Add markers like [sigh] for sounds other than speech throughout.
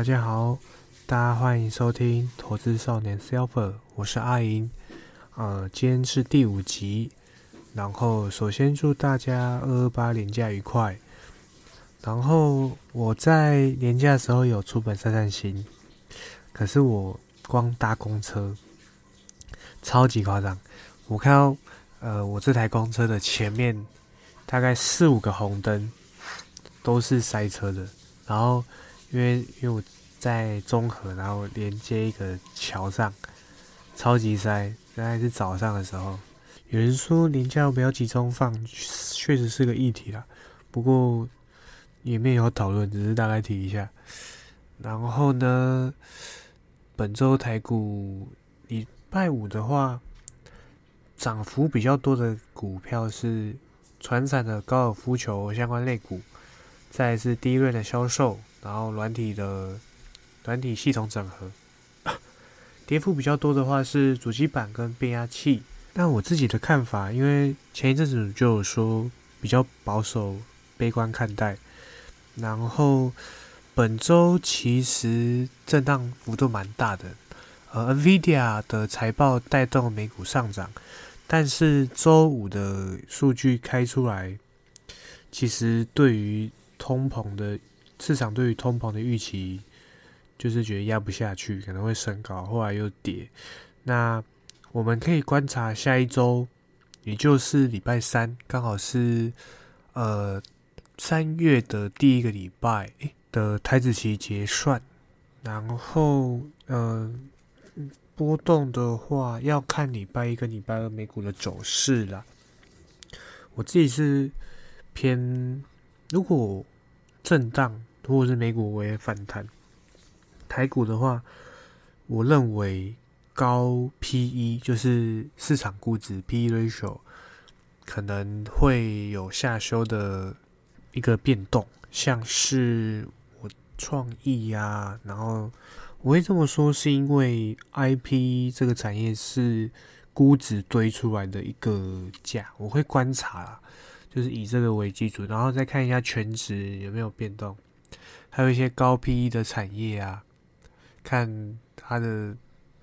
大家好，大家欢迎收听《投资少年 Silver》，我是阿银。呃，今天是第五集，然后首先祝大家二二八年假愉快。然后我在年假的时候有出门散散心，可是我光搭公车超级夸张，我看到呃我这台公车的前面大概四五个红灯都是塞车的，然后。因为因为我在中和，然后连接一个桥上，超级塞。大概是早上的时候，有人说年假不要集中放，确实是个议题啦。不过也没有讨论，只是大概提一下。然后呢，本周台股礼拜五的话，涨幅比较多的股票是传产的高尔夫球相关类股，再是第一轮的销售。然后软体的软体系统整合，[laughs] 跌幅比较多的话是主机板跟变压器。但我自己的看法，因为前一阵子就有说比较保守、悲观看待。然后本周其实震荡幅度蛮大的，呃，NVIDIA 的财报带动美股上涨，但是周五的数据开出来，其实对于通膨的。市场对于通膨的预期，就是觉得压不下去，可能会升高，后来又跌。那我们可以观察下一周，也就是礼拜三，刚好是呃三月的第一个礼拜的台子期结算。然后，呃，波动的话要看礼拜一跟礼拜二美股的走势啦。我自己是偏如果震荡。如果是美股我也反弹，台股的话，我认为高 P/E 就是市场估值 P/E ratio 可能会有下修的一个变动，像是我创意呀，然后我会这么说，是因为 IP 这个产业是估值堆出来的一个价，我会观察啦，就是以这个为基础，然后再看一下全值有没有变动。还有一些高 PE 的产业啊，看它的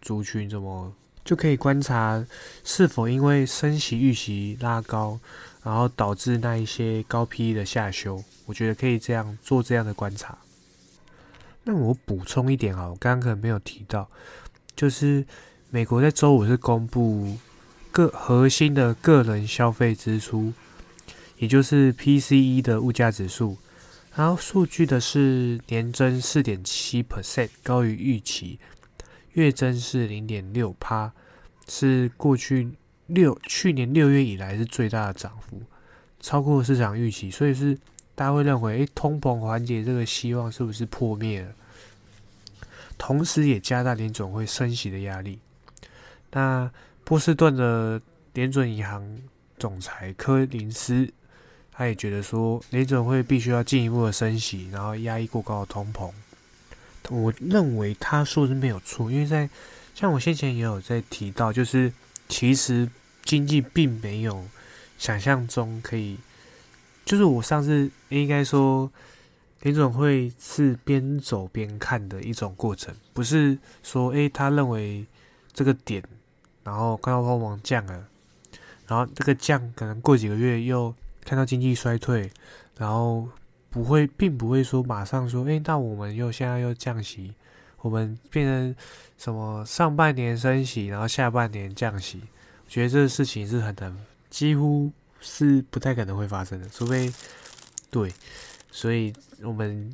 族群怎么，就可以观察是否因为升息预期拉高，然后导致那一些高 PE 的下修。我觉得可以这样做这样的观察。那我补充一点啊，我刚刚可能没有提到，就是美国在周五是公布个核心的个人消费支出，也就是 PCE 的物价指数。然后数据的是年增四点七 percent，高于预期；月增是零点六趴，是过去六去年六月以来是最大的涨幅，超过市场预期。所以是大家会认为，诶，通膨缓解这个希望是不是破灭了？同时也加大联总会升息的压力。那波士顿的联准银行总裁柯林斯。他也觉得说，联准会必须要进一步的升息，然后压抑过高的通膨。我认为他说的没有错，因为在像我先前也有在提到，就是其实经济并没有想象中可以，就是我上次应该说联准会是边走边看的一种过程，不是说诶，他认为这个点，然后看到通膨降了，然后这个降可能过几个月又。看到经济衰退，然后不会，并不会说马上说，哎，那我们又现在又降息，我们变成什么上半年升息，然后下半年降息，我觉得这个事情是很难，几乎是不太可能会发生的，除非对，所以我们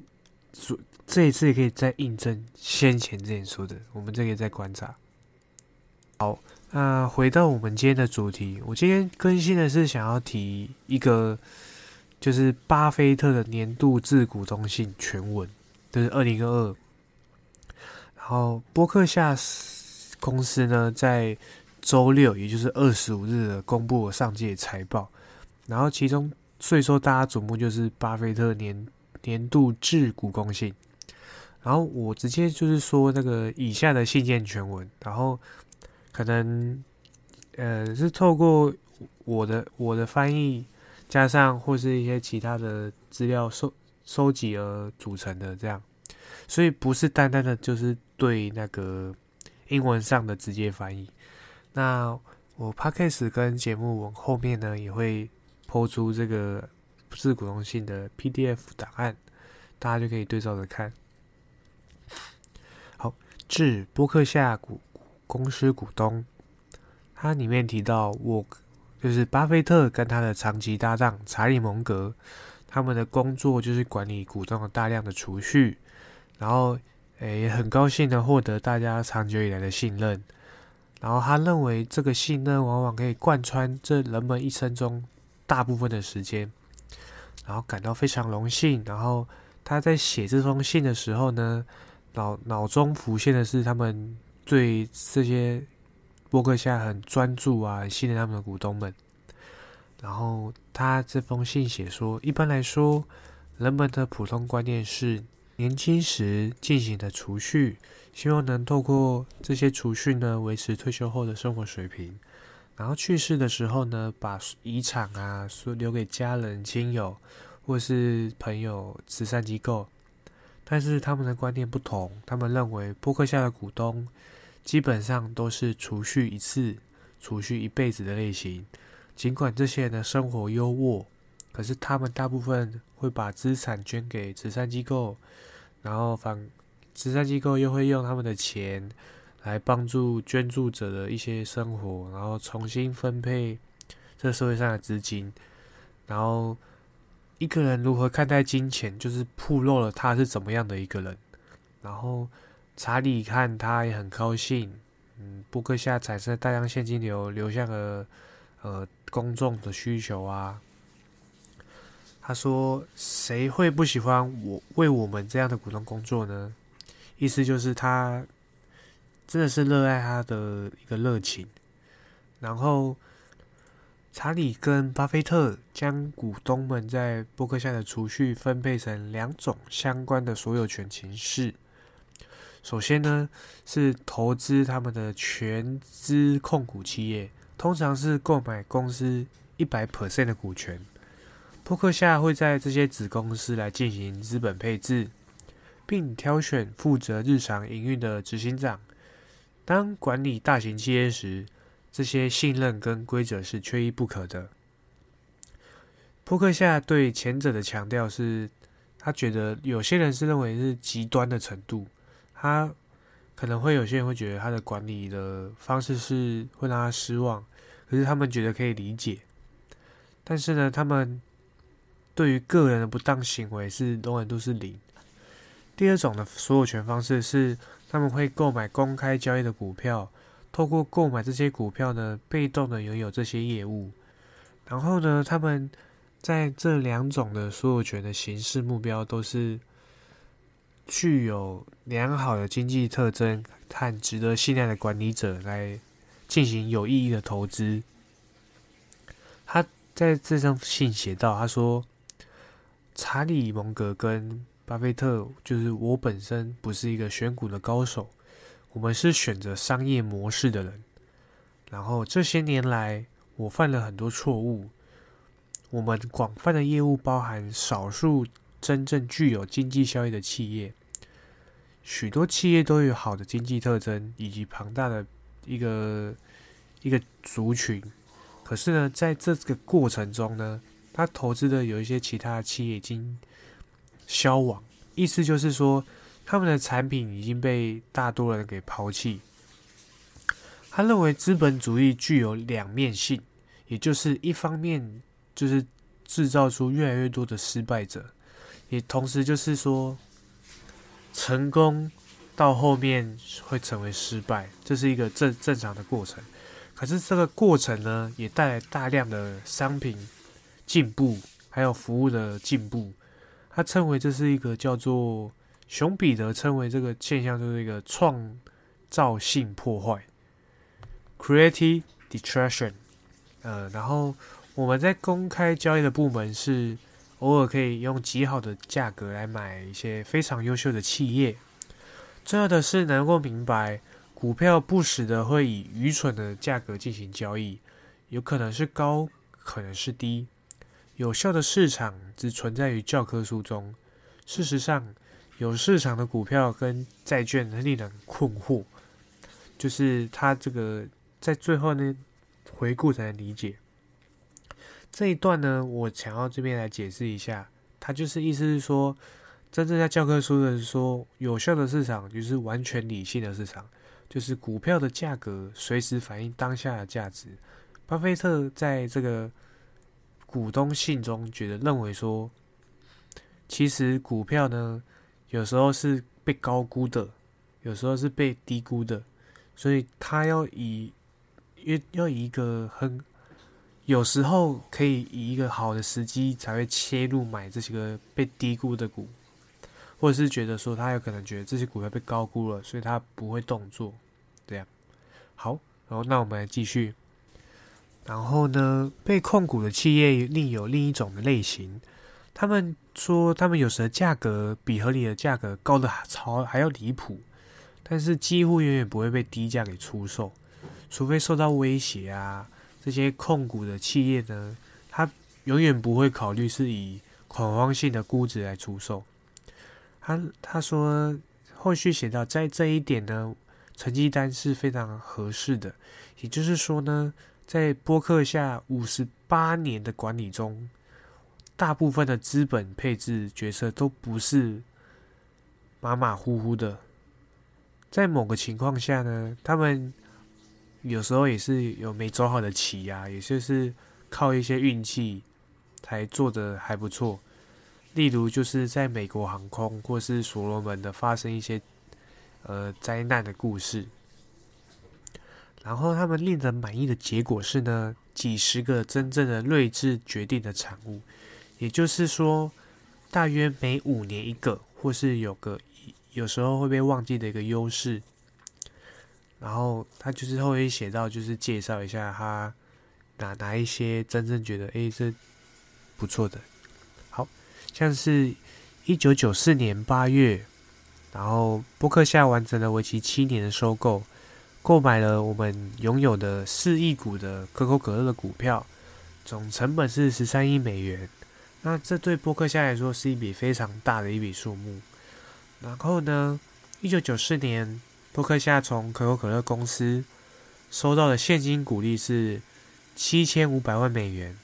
说这一次也可以再印证先前之前说的，我们这个再观察，好。那回到我们今天的主题，我今天更新的是想要提一个，就是巴菲特的年度致股东信全文，就是二零二二。然后波克夏公司呢，在周六，也就是二十五日公布了上届财报，然后其中最受大家瞩目就是巴菲特年年度致股东信。然后我直接就是说那个以下的信件全文，然后。可能，呃，是透过我的我的翻译，加上或是一些其他的资料收收集而组成的这样。所以不是单单的就是对那个英文上的直接翻译。那我 podcast 跟节目我后面呢也会抛出这个不是股东性的 PDF 档案，大家就可以对照着看。好，致波克夏股公司股东，它里面提到我就是巴菲特跟他的长期搭档查理蒙格。他们的工作就是管理股东的大量的储蓄，然后诶很高兴的获得大家长久以来的信任，然后他认为这个信任往往可以贯穿这人们一生中大部分的时间，然后感到非常荣幸。然后他在写这封信的时候呢，脑脑中浮现的是他们对这些博客下很专注啊，信任他们的股东们。然后他这封信写说，一般来说，人们的普通观念是，年轻时进行的储蓄，希望能透过这些储蓄呢，维持退休后的生活水平。然后去世的时候呢，把遗产啊，说留给家人、亲友或是朋友、慈善机构。但是他们的观念不同，他们认为波克夏的股东基本上都是储蓄一次、储蓄一辈子的类型。尽管这些人的生活优渥，可是他们大部分会把资产捐给慈善机构，然后反慈善机构又会用他们的钱来帮助捐助者的一些生活，然后重新分配这社会上的资金。然后一个人如何看待金钱，就是暴露了他是怎么样的一个人。然后查理看他也很高兴，嗯，布克夏产生大量现金流，流向了。呃，公众的需求啊，他说：“谁会不喜欢我为我们这样的股东工作呢？”意思就是他真的是热爱他的一个热情。然后，查理跟巴菲特将股东们在伯克夏的储蓄分配成两种相关的所有权形式。首先呢，是投资他们的全资控股企业。通常是购买公司一百 percent 的股权，扑克夏会在这些子公司来进行资本配置，并挑选负责日常营运的执行长。当管理大型企业时，这些信任跟规则是缺一不可的。扑克夏对前者的强调是，他觉得有些人是认为是极端的程度，他可能会有些人会觉得他的管理的方式是会让他失望。可是他们觉得可以理解，但是呢，他们对于个人的不当行为是永远都是零。第二种的所有权方式是，他们会购买公开交易的股票，透过购买这些股票呢，被动的拥有这些业务。然后呢，他们在这两种的所有权的形式目标都是具有良好的经济特征和值得信赖的管理者来。进行有意义的投资。他在这封信写到：“他说，查理·蒙格跟巴菲特，就是我本身不是一个选股的高手，我们是选择商业模式的人。然后这些年来，我犯了很多错误。我们广泛的业务包含少数真正具有经济效益的企业，许多企业都有好的经济特征以及庞大的。”一个一个族群，可是呢，在这个过程中呢，他投资的有一些其他企业已经消亡，意思就是说，他们的产品已经被大多人给抛弃。他认为资本主义具有两面性，也就是一方面就是制造出越来越多的失败者，也同时就是说成功。到后面会成为失败，这是一个正正常的过程。可是这个过程呢，也带来大量的商品进步，还有服务的进步。他称为这是一个叫做熊彼得称为这个现象就是一个创造性破坏 （creative destruction）。呃，然后我们在公开交易的部门是偶尔可以用极好的价格来买一些非常优秀的企业。重要的是能够明白，股票不时的会以愚蠢的价格进行交易，有可能是高，可能是低。有效的市场只存在于教科书中。事实上，有市场的股票跟债券很令人困惑，就是他这个在最后呢回顾才能理解这一段呢，我想要这边来解释一下，他就是意思是说，真正在教科书的是说，有效的市场就是完全理性的市场，就是股票的价格随时反映当下的价值。巴菲特在这个股东信中觉得认为说，其实股票呢。有时候是被高估的，有时候是被低估的，所以他要以，要要以一个很，有时候可以以一个好的时机才会切入买这些个被低估的股，或者是觉得说他有可能觉得这些股票被高估了，所以他不会动作，这样。好，然后那我们来继续，然后呢，被控股的企业另有另一种的类型。他们说，他们有时的价格比合理的价格高的超还要离谱，但是几乎永远不会被低价给出售，除非受到威胁啊。这些控股的企业呢，他永远不会考虑是以恐慌性的估值来出售。他他说，后续写到，在这一点呢，成绩单是非常合适的。也就是说呢，在波克下五十八年的管理中。大部分的资本配置决策都不是马马虎虎的，在某个情况下呢，他们有时候也是有没走好的棋呀，也就是靠一些运气才做的还不错。例如，就是在美国航空或是所罗门的发生一些呃灾难的故事，然后他们令人满意的结果是呢，几十个真正的睿智决定的产物。也就是说，大约每五年一个，或是有个有时候会被忘记的一个优势。然后他就是后面写到，就是介绍一下他哪哪一些真正觉得哎这不错的，好像是一九九四年八月，然后波克夏完成了为期七年的收购，购买了我们拥有的四亿股的可口可乐的股票，总成本是十三亿美元。那这对波克夏来说是一笔非常大的一笔数目。然后呢，一九九四年，波克夏从可口可乐公司收到的现金股利是七千五百万美元。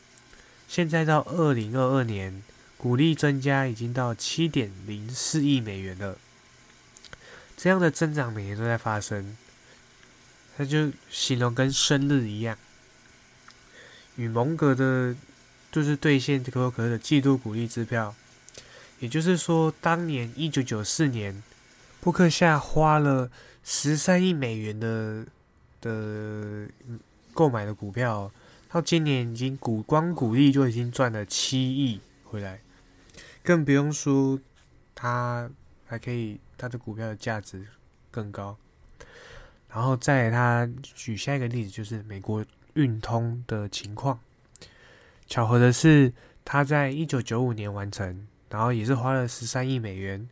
现在到二零二二年，股利增加已经到七点零四亿美元了。这样的增长每年都在发生，他就形容跟生日一样。与蒙格的。就是兑现可口可乐的季度股利支票，也就是说，当年一九九四年，布克夏花了十三亿美元的的购买的股票，到今年已经股光股利就已经赚了七亿回来，更不用说他还可以他的股票的价值更高。然后再他举下一个例子，就是美国运通的情况。巧合的是，他在一九九五年完成，然后也是花了十三亿美元，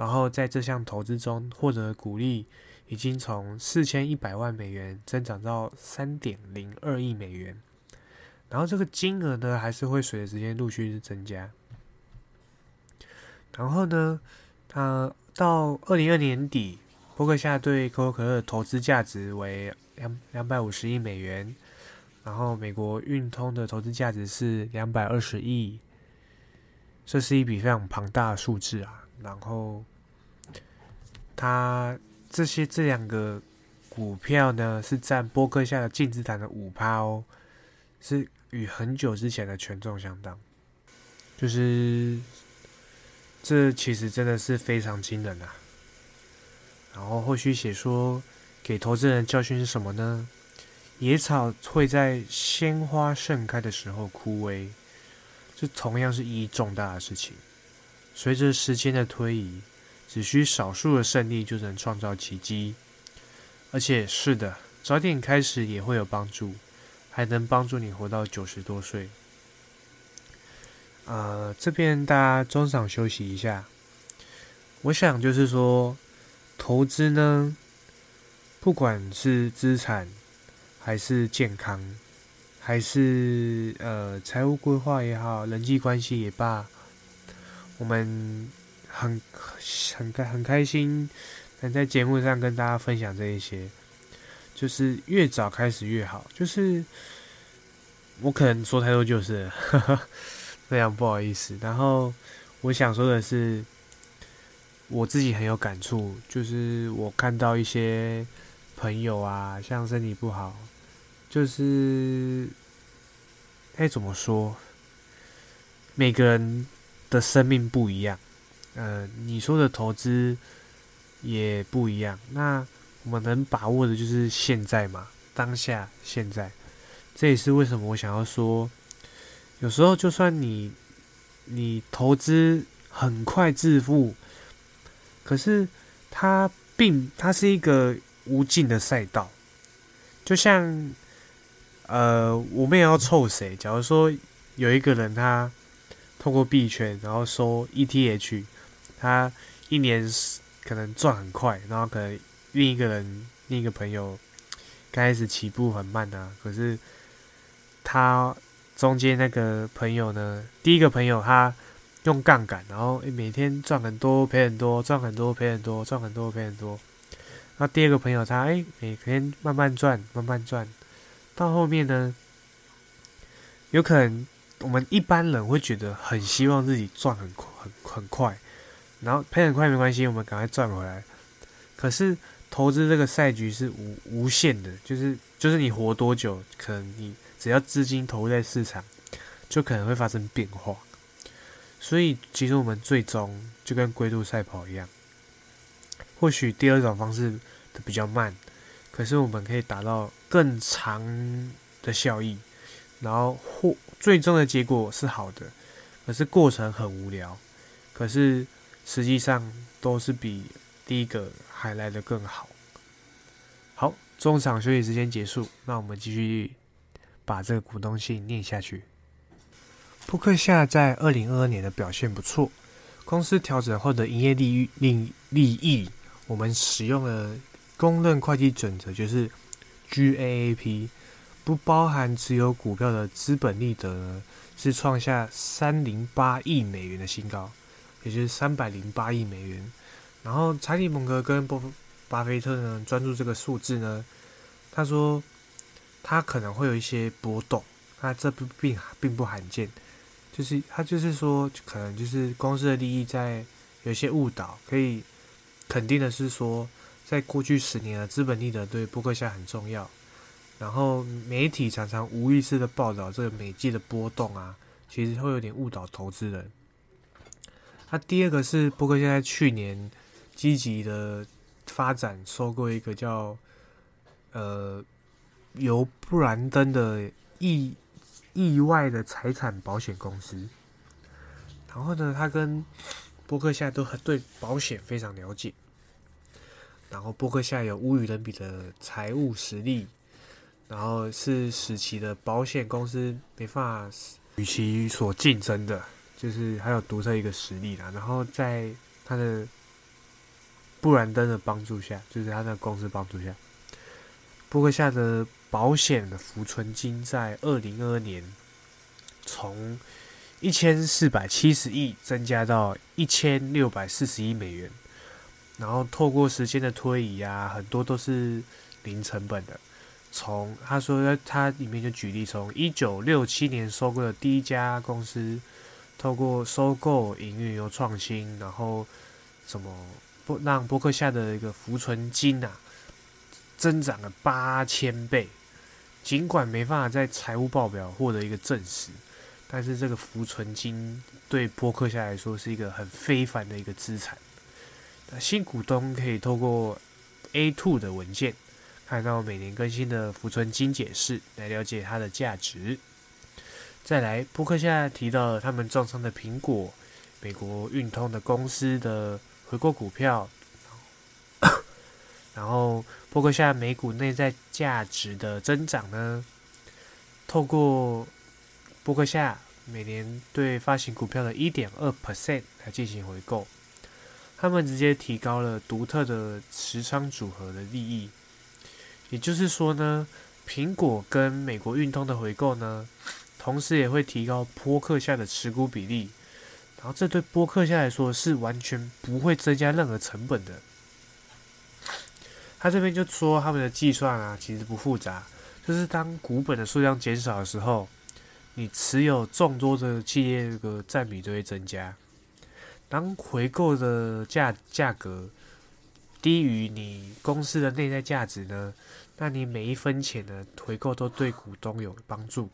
然后在这项投资中获得的股利，已经从四千一百万美元增长到三点零二亿美元，然后这个金额呢，还是会随着时间陆续增加。然后呢，他到二零二年底，伯克夏对可口可乐的投资价值为两两百五十亿美元。然后，美国运通的投资价值是两百二十亿，这是一笔非常庞大的数字啊。然后，它这些这两个股票呢，是占波克下的净资产的五趴哦，是与很久之前的权重相当。就是这其实真的是非常惊人啊。然后后续写说，给投资人教训是什么呢？野草会在鲜花盛开的时候枯萎，这同样是意义重大的事情。随着时间的推移，只需少数的胜利就能创造奇迹。而且，是的，早点开始也会有帮助，还能帮助你活到九十多岁。呃，这边大家中场休息一下。我想就是说，投资呢，不管是资产。还是健康，还是呃财务规划也好，人际关系也罢，我们很很开很开心能在节目上跟大家分享这一些，就是越早开始越好。就是我可能说太多，就是 [laughs] 非常不好意思。然后我想说的是，我自己很有感触，就是我看到一些朋友啊，像身体不好，就是该怎么说？每个人的生命不一样，呃，你说的投资也不一样。那我们能把握的就是现在嘛，当下现在。这也是为什么我想要说，有时候就算你你投资很快致富，可是它并它是一个无尽的赛道。就像呃，我们也要凑谁？假如说有一个人他。透过币圈，然后收 ETH，他一年可能赚很快，然后可能另一个人、另一个朋友开始起步很慢啊。可是他中间那个朋友呢，第一个朋友他用杠杆，然后每天赚很多赔很多，赚很多赔很多，赚很多赔很多。那第二个朋友他哎每天慢慢赚，慢慢赚，到后面呢，有可能。我们一般人会觉得很希望自己赚很很很快，然后赔很快没关系，我们赶快赚回来。可是投资这个赛局是无无限的，就是就是你活多久，可能你只要资金投入在市场，就可能会发生变化。所以其实我们最终就跟龟兔赛跑一样，或许第二种方式的比较慢，可是我们可以达到更长的效益。然后或最终的结果是好的，可是过程很无聊，可是实际上都是比第一个还来的更好。好，中场休息时间结束，那我们继续把这个股东信念下去。扑克夏在二零二二年的表现不错，公司调整后的营业利利利益，我们使用了公认会计准则，就是 GAAP。不包含持有股票的资本利得呢，是创下三零八亿美元的新高，也就是三百零八亿美元。然后查理·蒙格跟波巴菲特呢，专注这个数字呢，他说他可能会有一些波动，那这不并并不罕见，就是他就是说，可能就是公司的利益在有些误导，可以肯定的是说，在过去十年的资本利得对波克夏很重要。然后媒体常常无意识的报道这个每季的波动啊，其实会有点误导投资人。那第二个是波克现在去年积极的发展收购一个叫呃由布兰登的意意外的财产保险公司。然后呢，他跟波克夏都很对保险非常了解。然后波克夏有无与伦比的财务实力。然后是使其的保险公司没法与其所竞争的，就是还有独特一个实力啦。然后在他的布兰登的帮助下，就是他的公司帮助下，波克夏的保险的浮存金在二零二二年从一千四百七十亿增加到一千六百四十亿美元。然后透过时间的推移啊，很多都是零成本的。从他说，他里面就举例，从一九六七年收购的第一家公司，透过收购、营运又创新，然后什么不让伯克夏的一个浮存金啊增长了八千倍。尽管没办法在财务报表获得一个证实，但是这个浮存金对伯克夏来说是一个很非凡的一个资产。那新股东可以透过 A two 的文件。看到每年更新的浮存金解释来了解它的价值。再来，波克夏提到了他们重仓的苹果、美国运通的公司的回购股票，[coughs] 然后波克夏美股内在价值的增长呢？透过波克夏每年对发行股票的一点二 percent 来进行回购，他们直接提高了独特的持仓组合的利益。也就是说呢，苹果跟美国运通的回购呢，同时也会提高波克夏的持股比例，然后这对波克夏来说是完全不会增加任何成本的。他这边就说他们的计算啊，其实不复杂，就是当股本的数量减少的时候，你持有众多的企业个占比就会增加。当回购的价价格低于你公司的内在价值呢，那你每一分钱的回购都对股东有帮助。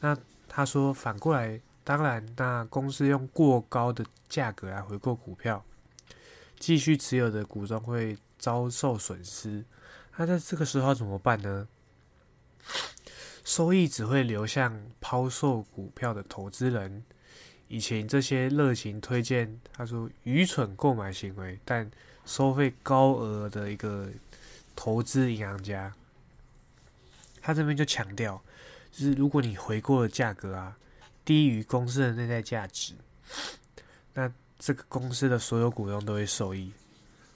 那他说反过来。当然，那公司用过高的价格来回购股票，继续持有的股东会遭受损失。那在这个时候怎么办呢？收益只会流向抛售股票的投资人，以前这些热情推荐他说愚蠢购买行为，但收费高额的一个投资银行家，他这边就强调，就是如果你回购的价格啊。低于公司的内在价值，那这个公司的所有股东都会受益。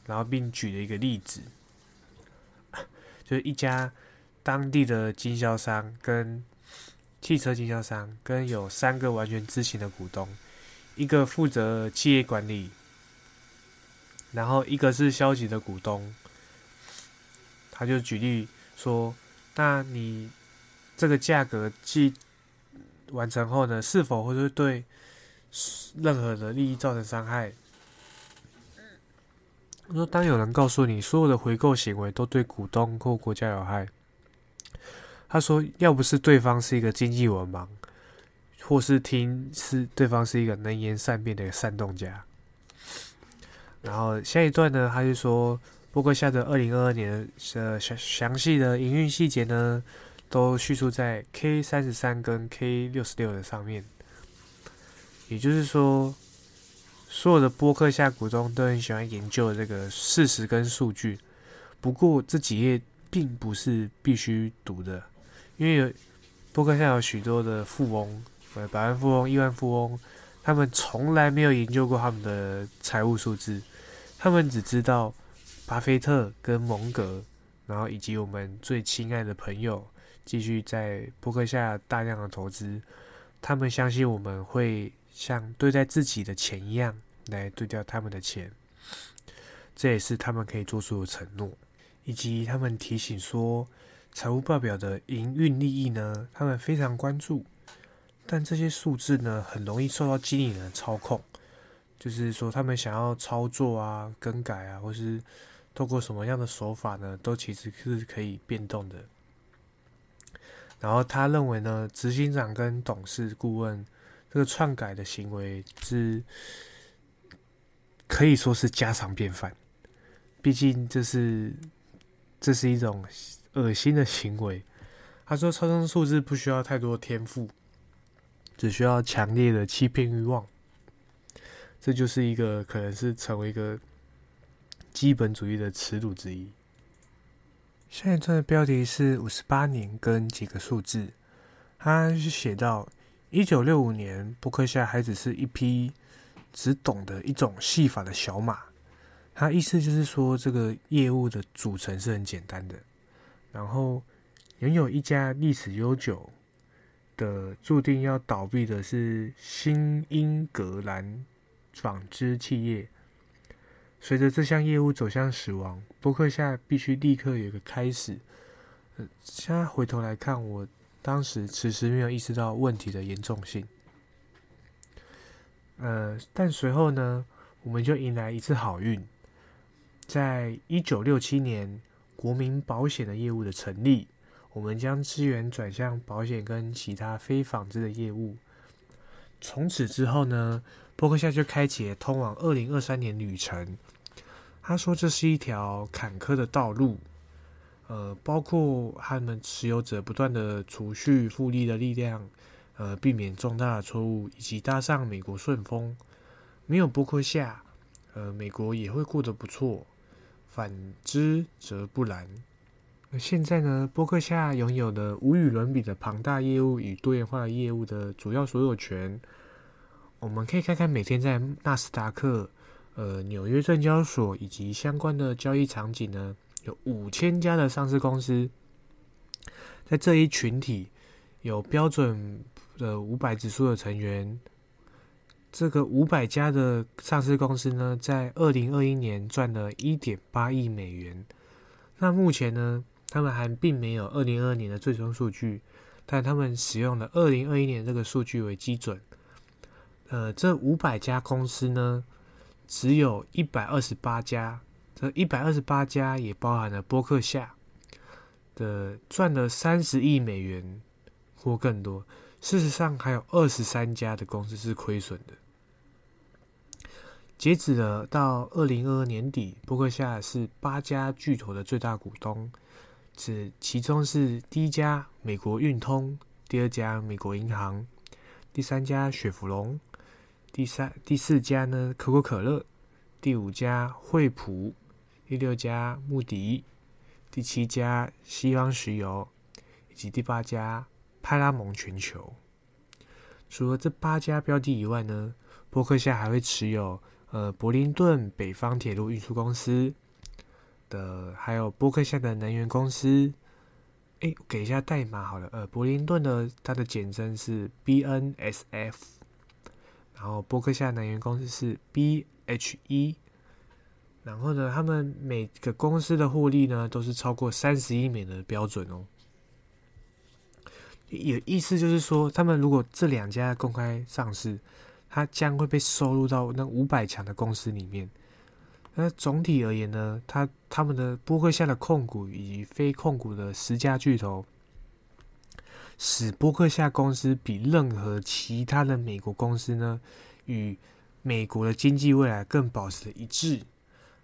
然后，并举了一个例子，就是一家当地的经销商跟汽车经销商，跟有三个完全知情的股东，一个负责企业管理，然后一个是消极的股东。他就举例说：“那你这个价格既……”完成后呢，是否会对任何的利益造成伤害？说当有人告诉你所有的回购行为都对股东或国家有害，他说要不是对方是一个经济文盲，或是听是对方是一个能言善辩的煽动家。然后下一段呢，他就说，不过下的二零二二年的详详细的营运细节呢。都叙述在 K 三十三跟 K 六十六的上面，也就是说，所有的播客下股东都很喜欢研究这个事实跟数据。不过这几页并不是必须读的，因为有播客下有许多的富翁，呃，百万富翁、亿万富翁，他们从来没有研究过他们的财务数字，他们只知道巴菲特跟蒙格，然后以及我们最亲爱的朋友。继续在博客下大量的投资，他们相信我们会像对待自己的钱一样来对待他们的钱，这也是他们可以做出的承诺，以及他们提醒说，财务报表的营运利益呢，他们非常关注，但这些数字呢，很容易受到经理人操控，就是说他们想要操作啊、更改啊，或是透过什么样的手法呢，都其实是可以变动的。然后他认为呢，执行长跟董事顾问这个篡改的行为是可以说是家常便饭。毕竟这是这是一种恶心的行为。他说，超生数字不需要太多天赋，只需要强烈的欺骗欲望。这就是一个可能是成为一个基本主义的耻辱之一。下一段的标题是五十八年跟几个数字，他是写到一九六五年，布克夏还只是一匹只懂得一种戏法的小马。他意思就是说，这个业务的组成是很简单的，然后拥有一家历史悠久的、注定要倒闭的是新英格兰纺织企业。随着这项业务走向死亡，博客下必须立刻有个开始。呃，现在回头来看，我当时迟迟没有意识到问题的严重性。呃，但随后呢，我们就迎来一次好运，在一九六七年，国民保险的业务的成立，我们将资源转向保险跟其他非纺织的业务。从此之后呢，博客下就开启了通往二零二三年旅程。他说：“这是一条坎坷的道路，呃，包括他们持有者不断的储蓄复利的力量，呃，避免重大的错误，以及搭上美国顺风。没有伯克夏，呃，美国也会过得不错。反之则不然。现在呢？波克夏拥有的无与伦比的庞大业务与多元化业务的主要所有权。我们可以看看每天在纳斯达克。”呃，纽约证交所以及相关的交易场景呢，有五千家的上市公司。在这一群体，有标准的五百指数的成员，这个五百家的上市公司呢，在二零二一年赚了一点八亿美元。那目前呢，他们还并没有二零二二年的最终数据，但他们使用了二零二一年这个数据为基准。呃，这五百家公司呢，只有一百二十八家，这一百二十八家也包含了波克夏的赚了三十亿美元或更多。事实上，还有二十三家的公司是亏损的。截止了到二零二二年底，波克夏是八家巨头的最大股东，指其中是第一家美国运通，第二家美国银行，第三家雪佛龙。第三、第四家呢，可口可乐；第五家惠普；第六家穆迪；第七家西方石油，以及第八家派拉蒙全球。除了这八家标的以外呢，伯克夏还会持有呃柏林顿北方铁路运输公司的，还有伯克夏的能源公司。哎，给一下代码好了，呃，柏林顿的它的简称是 BNSF。然后波克夏能源公司是 BHE，然后呢，他们每个公司的获利呢都是超过三十亿美元的标准哦。有意思就是说，他们如果这两家公开上市，它将会被收入到那五百强的公司里面。那总体而言呢，它他们的波克夏的控股以及非控股的十家巨头。使波克夏公司比任何其他的美国公司呢，与美国的经济未来更保持一致。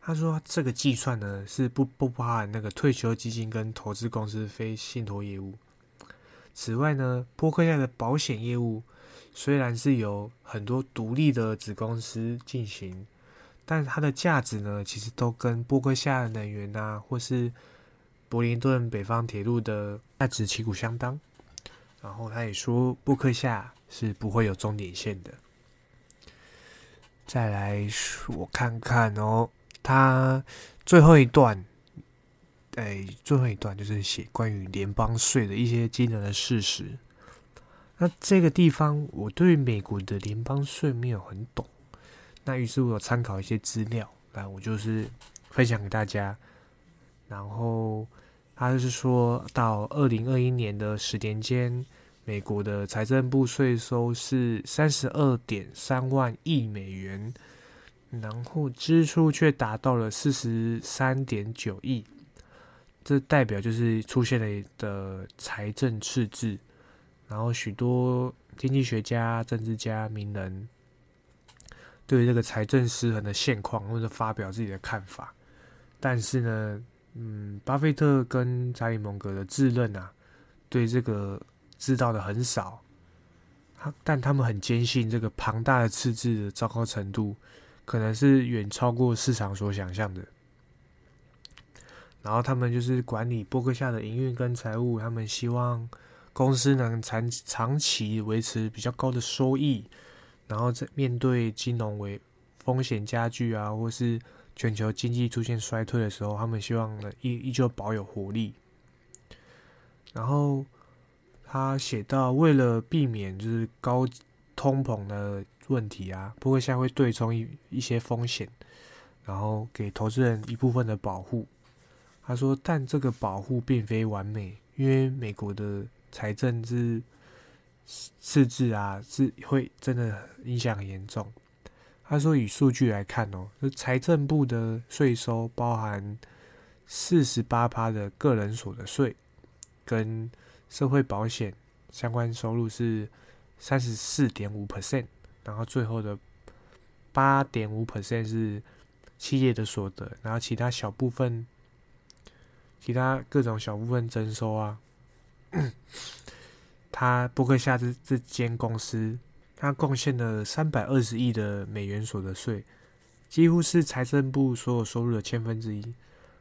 他说，这个计算呢是不不包含那个退休基金跟投资公司非信托业务。此外呢，波克夏的保险业务虽然是由很多独立的子公司进行，但它的价值呢，其实都跟波克夏能源啊，或是柏林顿北方铁路的价值旗鼓相当。然后他也说，布克夏是不会有终点线的。再来，我看看哦，他最后一段，哎，最后一段就是写关于联邦税的一些惊人的事实。那这个地方，我对美国的联邦税没有很懂。那于是我有参考一些资料，来，我就是分享给大家。然后。他就是说到二零二一年的十年间，美国的财政部税收是三十二点三万亿美元，然后支出却达到了四十三点九亿，这代表就是出现了的财政赤字。然后许多经济学家、政治家、名人对于这个财政失衡的现况，或者发表自己的看法，但是呢？嗯，巴菲特跟查理蒙格的自认啊，对这个知道的很少，他但他们很坚信这个庞大的赤字的糟糕程度，可能是远超过市场所想象的。然后他们就是管理波克夏的营运跟财务，他们希望公司能长长期维持比较高的收益，然后在面对金融为风险加剧啊，或是。全球经济出现衰退的时候，他们希望呢依依旧保有活力。然后他写到，为了避免就是高通膨的问题啊，不过现在会对冲一一些风险，然后给投资人一部分的保护。他说，但这个保护并非完美，因为美国的财政是赤字啊，是会真的影响很严重。他说：“以数据来看哦，财政部的税收包含四十八趴的个人所得税，跟社会保险相关收入是三十四点五 percent，然后最后的八点五 percent 是企业的所得，然后其他小部分，其他各种小部分征收啊。[coughs] 他伯克夏这这间公司。”他贡献了三百二十亿的美元所得税，几乎是财政部所有收入的千分之一。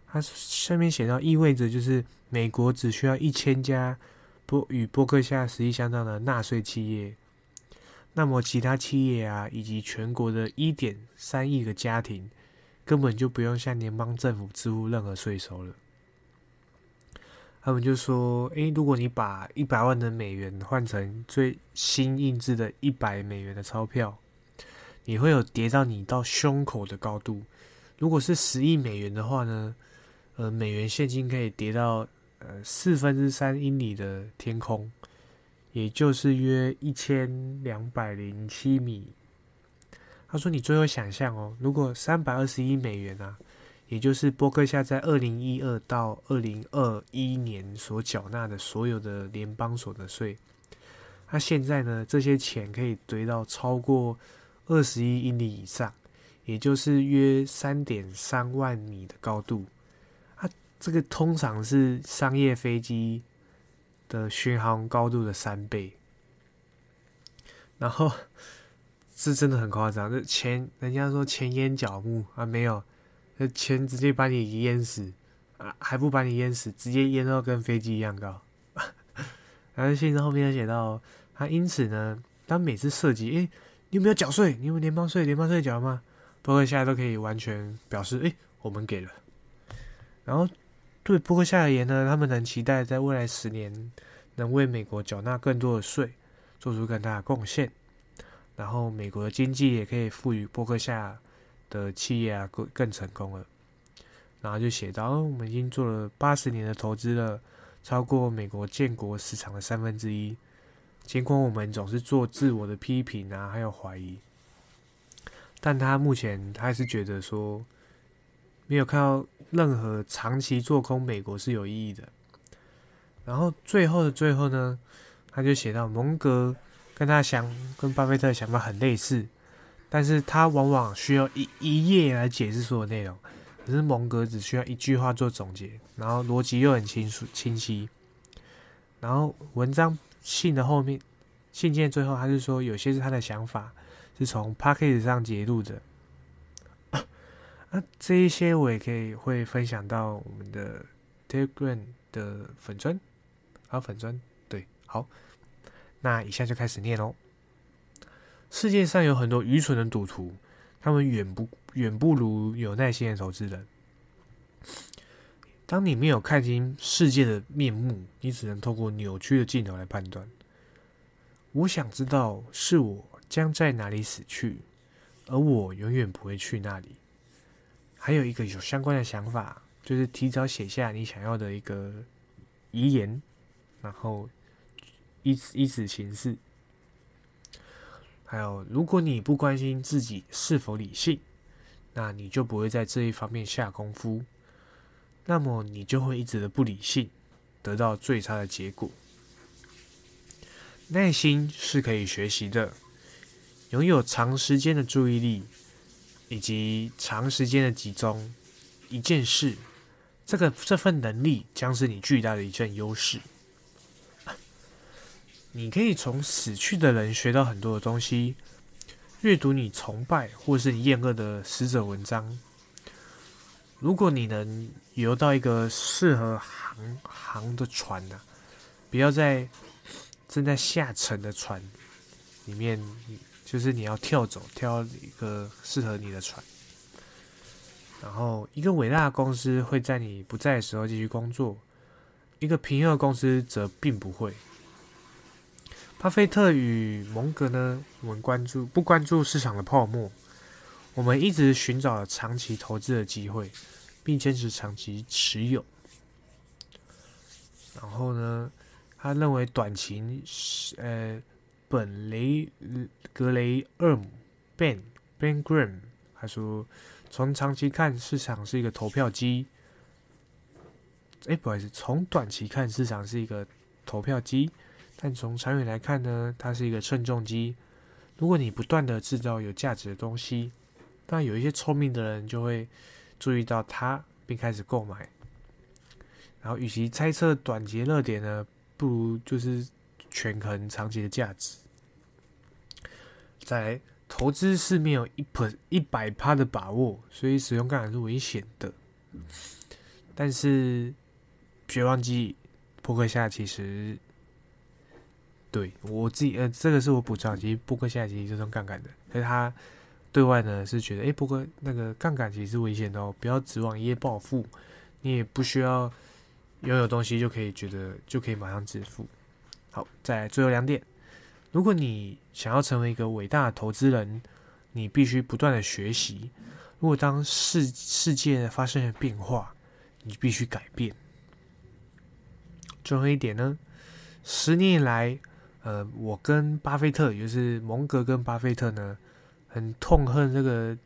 他下面写到，意味着就是美国只需要一千家波与波克夏实际相当的纳税企业，那么其他企业啊，以及全国的一点三亿个家庭，根本就不用向联邦政府支付任何税收了。他们就说：“诶，如果你把一百万的美元换成最新印制的一百美元的钞票，你会有跌到你到胸口的高度。如果是十亿美元的话呢，呃，美元现金可以跌到呃四分之三英里的天空，也就是约一千两百零七米。他说：“你最后想象哦，如果三百二十亿美元啊，也就是波克夏在二零一二到二零二一年所缴纳的所有的联邦所得税，那现在呢，这些钱可以堆到超过二十一英里以上，也就是约三点三万米的高度。啊，这个通常是商业飞机的巡航高度的三倍。然后。”是真的很夸张，这前人家说前淹脚木啊，没有，钱直接把你淹死啊，还不把你淹死，直接淹到跟飞机一样高。[laughs] 然后信后面写到，他因此呢，他每次涉及，诶，你有没有缴税？你有没有联邦税？联邦税缴了吗？包括现在都可以完全表示，诶，我们给了。然后对波克夏而言呢，他们能期待在未来十年能为美国缴纳更多的税，做出更大的贡献。然后美国的经济也可以赋予波克夏的企业啊更更成功了。然后就写到，我们已经做了八十年的投资了，超过美国建国市场的三分之一。尽管我们总是做自我的批评啊，还有怀疑，但他目前他还是觉得说，没有看到任何长期做空美国是有意义的。然后最后的最后呢，他就写到蒙格。跟他想跟巴菲特的想法很类似，但是他往往需要一一页来解释所有内容，可是蒙格只需要一句话做总结，然后逻辑又很清楚清晰。然后文章信的后面信件最后，他是说有些是他的想法，是从 p a c k a g e 上截录的。啊，这一些我也可以会分享到我们的 Telegram 的粉砖，啊粉砖，对，好。那以下就开始念喽。世界上有很多愚蠢的赌徒，他们远不远不如有耐心的投资人。当你没有看清世界的面目，你只能透过扭曲的镜头来判断。我想知道是我将在哪里死去，而我永远不会去那里。还有一个有相关的想法，就是提早写下你想要的一个遗言，然后。以此以此行事。还有，如果你不关心自己是否理性，那你就不会在这一方面下功夫。那么，你就会一直的不理性，得到最差的结果。耐心是可以学习的，拥有长时间的注意力以及长时间的集中一件事，这个这份能力将是你巨大的一件优势。你可以从死去的人学到很多的东西。阅读你崇拜或是你厌恶的死者文章。如果你能游到一个适合航航的船呢，不要在正在下沉的船里面，就是你要跳走，挑一个适合你的船。然后，一个伟大的公司会在你不在的时候继续工作，一个平庸的公司则并不会。巴菲特与蒙格呢？我们关注不关注市场的泡沫？我们一直寻找长期投资的机会，并坚持长期持有。然后呢，他认为短期呃，本雷格雷厄姆 Ben Ben Graham 他说，从长期看，市场是一个投票机。哎，不好意思，从短期看，市场是一个投票机。但从长远来看呢，它是一个称重机。如果你不断的制造有价值的东西，那有一些聪明的人就会注意到它，并开始购买。然后，与其猜测短期热点呢，不如就是权衡长期的价值。再来投资是没有一 per 一百趴的把握，所以使用杠杆是危险的。但是别忘记，扑克下其实。对我自己，呃，这个是我补充。其实波哥现在其实是用杠杆的，可是他对外呢是觉得，哎，波哥那个杠杆其实是危险的哦，不要指望一夜暴富，你也不需要拥有东西就可以觉得就可以马上致富。好，在最后两点，如果你想要成为一个伟大的投资人，你必须不断的学习。如果当世世界发生了变化，你必须改变。最后一点呢，十年以来，呃，我跟巴菲特，也就是蒙格跟巴菲特呢，很痛恨这个，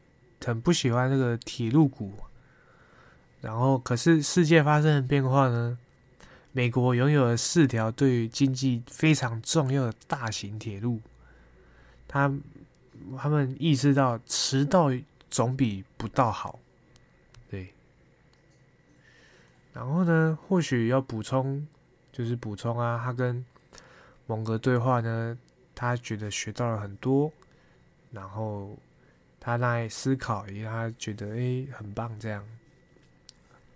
很不喜欢这个铁路股。然后，可是世界发生了变化呢，美国拥有了四条对于经济非常重要的大型铁路，他他们意识到迟到。总比不到好，对。然后呢，或许要补充，就是补充啊，他跟蒙格对话呢，他觉得学到了很多，然后他来思考，也他觉得诶很棒这样。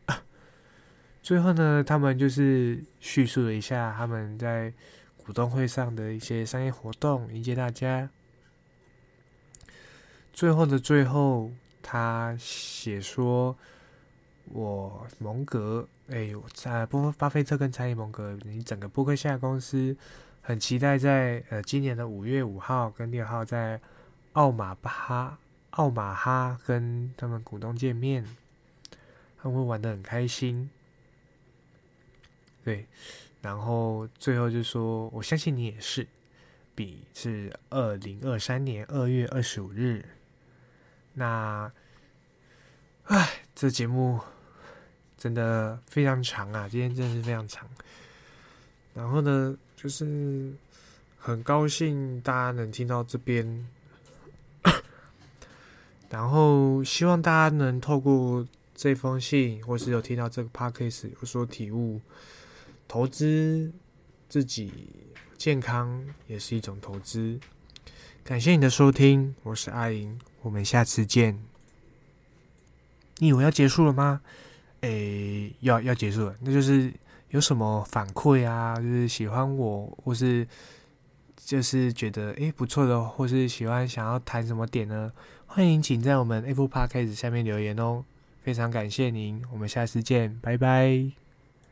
[coughs] 最后呢，他们就是叙述了一下他们在股东会上的一些商业活动，迎接大家。最后的最后，他写说：“我蒙格，哎，在波巴菲特跟查理蒙格，你整个波克夏公司很期待在呃今年的五月五号跟六号在奥马巴奥马哈跟他们股东见面，他们会玩的很开心。对，然后最后就说，我相信你也是，比是二零二三年二月二十五日。”那，唉，这节目真的非常长啊！今天真的是非常长。然后呢，就是很高兴大家能听到这边，然后希望大家能透过这封信，或是有听到这个 podcast 有所体悟，投资自己健康也是一种投资。感谢你的收听，我是阿莹。我们下次见。你以为要结束了吗？诶，要要结束了。那就是有什么反馈啊？就是喜欢我，或是就是觉得诶不错的，或是喜欢想要谈什么点呢？欢迎请在我们 Apple Podcast 下面留言哦。非常感谢您，我们下次见，拜拜。